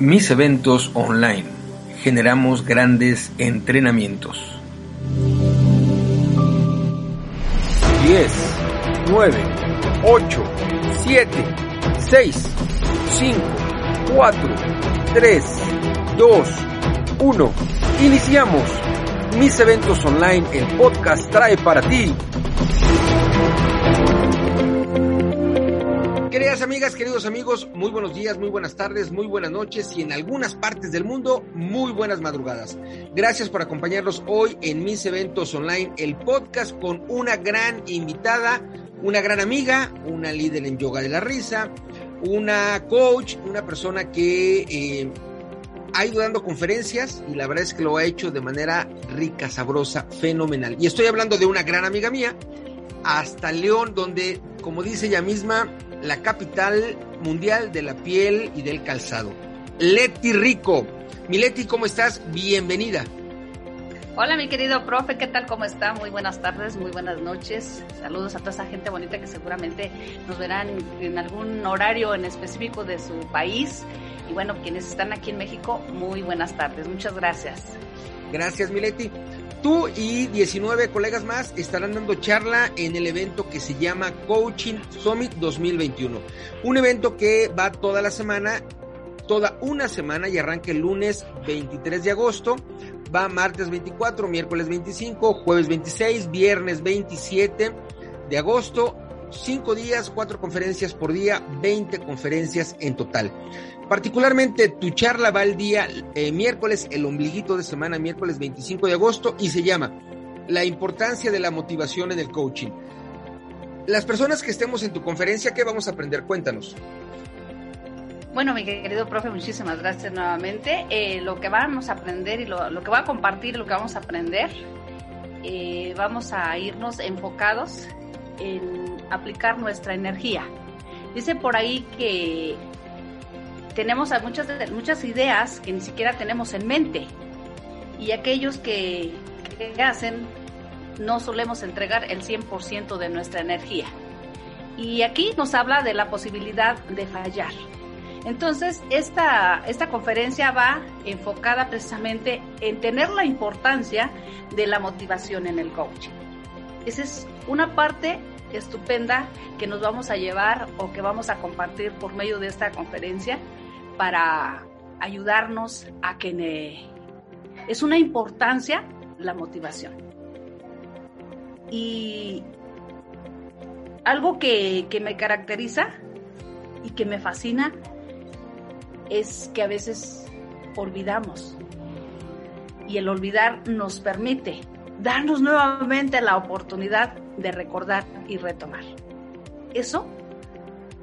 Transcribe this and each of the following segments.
Mis eventos online. Generamos grandes entrenamientos. 10, 9, 8, 7, 6, 5, 4, 3, 2, 1. Iniciamos. Mis eventos online, el podcast trae para ti Queridas amigas, queridos amigos, muy buenos días, muy buenas tardes, muy buenas noches y en algunas partes del mundo, muy buenas madrugadas. Gracias por acompañarnos hoy en mis eventos online, el podcast con una gran invitada, una gran amiga, una líder en yoga de la risa, una coach, una persona que eh, ha ido dando conferencias y la verdad es que lo ha hecho de manera rica, sabrosa, fenomenal. Y estoy hablando de una gran amiga mía, hasta León, donde, como dice ella misma, la capital mundial de la piel y del calzado. Leti Rico. Mi Leti, ¿cómo estás? Bienvenida. Hola mi querido profe, ¿qué tal? ¿Cómo está? Muy buenas tardes, muy buenas noches. Saludos a toda esa gente bonita que seguramente nos verán en algún horario en específico de su país. Y bueno, quienes están aquí en México, muy buenas tardes. Muchas gracias. Gracias, Mileti. Tú y 19 colegas más estarán dando charla en el evento que se llama Coaching Summit 2021. Un evento que va toda la semana, toda una semana y arranca el lunes 23 de agosto. Va martes 24, miércoles 25, jueves 26, viernes 27 de agosto cinco días, cuatro conferencias por día, 20 conferencias en total. Particularmente tu charla va el día eh, miércoles, el ombliguito de semana, miércoles 25 de agosto, y se llama La importancia de la motivación en el coaching. Las personas que estemos en tu conferencia, ¿qué vamos a aprender? Cuéntanos. Bueno, mi querido profe, muchísimas gracias nuevamente. Eh, lo que vamos a aprender y lo, que va a compartir, lo que vamos a aprender, eh, vamos a irnos enfocados en aplicar nuestra energía. Dice por ahí que tenemos muchas, muchas ideas que ni siquiera tenemos en mente y aquellos que, que hacen no solemos entregar el 100% de nuestra energía. Y aquí nos habla de la posibilidad de fallar. Entonces, esta, esta conferencia va enfocada precisamente en tener la importancia de la motivación en el coaching. Esa es una parte estupenda que nos vamos a llevar o que vamos a compartir por medio de esta conferencia para ayudarnos a que es una importancia la motivación. Y algo que, que me caracteriza y que me fascina es que a veces olvidamos. Y el olvidar nos permite darnos nuevamente la oportunidad de recordar y retomar. Eso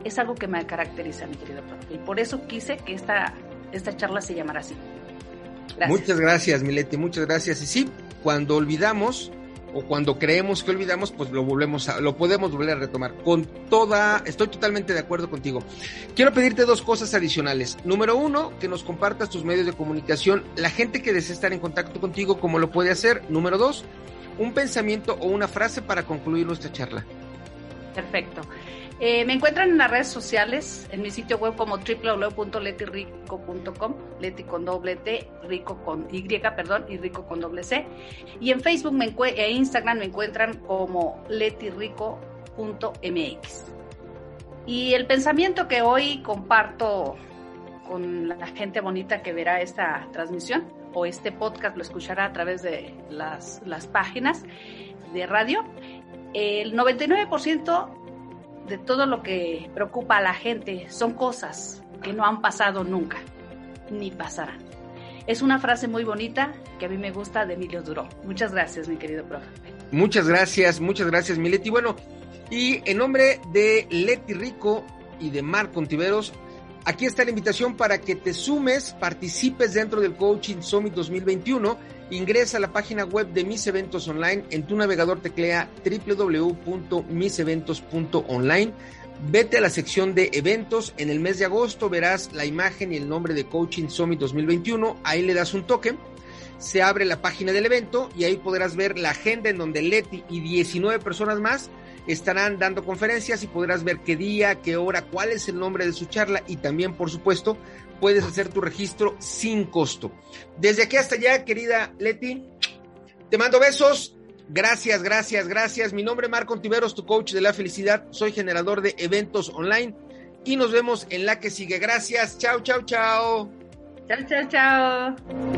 es algo que me caracteriza, mi querido profe. Y por eso quise que esta, esta charla se llamara así. Muchas gracias, Mileti, muchas gracias. Y sí, cuando olvidamos o cuando creemos que olvidamos, pues lo volvemos a, lo podemos volver a retomar. Con toda, estoy totalmente de acuerdo contigo. Quiero pedirte dos cosas adicionales. Número uno, que nos compartas tus medios de comunicación, la gente que desea estar en contacto contigo, cómo lo puede hacer. Número dos, un pensamiento o una frase para concluir nuestra charla. Perfecto. Eh, me encuentran en las redes sociales, en mi sitio web como www.letirrico.com, Leti con doble T, rico con Y, perdón, y rico con doble C. Y en Facebook me e Instagram me encuentran como letirrico.mx. Y el pensamiento que hoy comparto con la gente bonita que verá esta transmisión o este podcast lo escuchará a través de las, las páginas de radio, el 99% de todo lo que preocupa a la gente son cosas que no han pasado nunca, ni pasarán. Es una frase muy bonita que a mí me gusta de Emilio Duró. Muchas gracias, mi querido profe. Muchas gracias, muchas gracias, Mileti. Bueno, Y en nombre de Leti Rico y de Marco Contiveros, aquí está la invitación para que te sumes, participes dentro del Coaching Summit 2021. Ingresa a la página web de mis eventos online. En tu navegador teclea www.miseventos.online. Vete a la sección de eventos. En el mes de agosto verás la imagen y el nombre de Coaching Summit 2021. Ahí le das un toque se abre la página del evento y ahí podrás ver la agenda en donde Leti y 19 personas más estarán dando conferencias y podrás ver qué día, qué hora, cuál es el nombre de su charla y también, por supuesto, puedes hacer tu registro sin costo. Desde aquí hasta allá, querida Leti, te mando besos. Gracias, gracias, gracias. Mi nombre es Marco Tiveros, tu coach de la felicidad. Soy generador de eventos online y nos vemos en la que sigue. Gracias. Chao, chao, chao. Chao, chao, chao.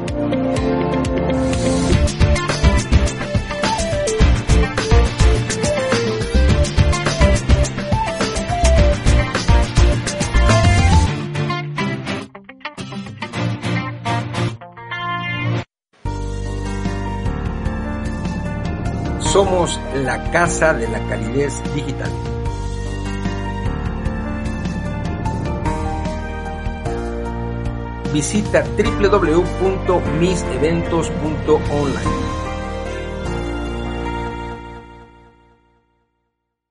Somos la casa de la calidez digital. Visita www.miseventos.online.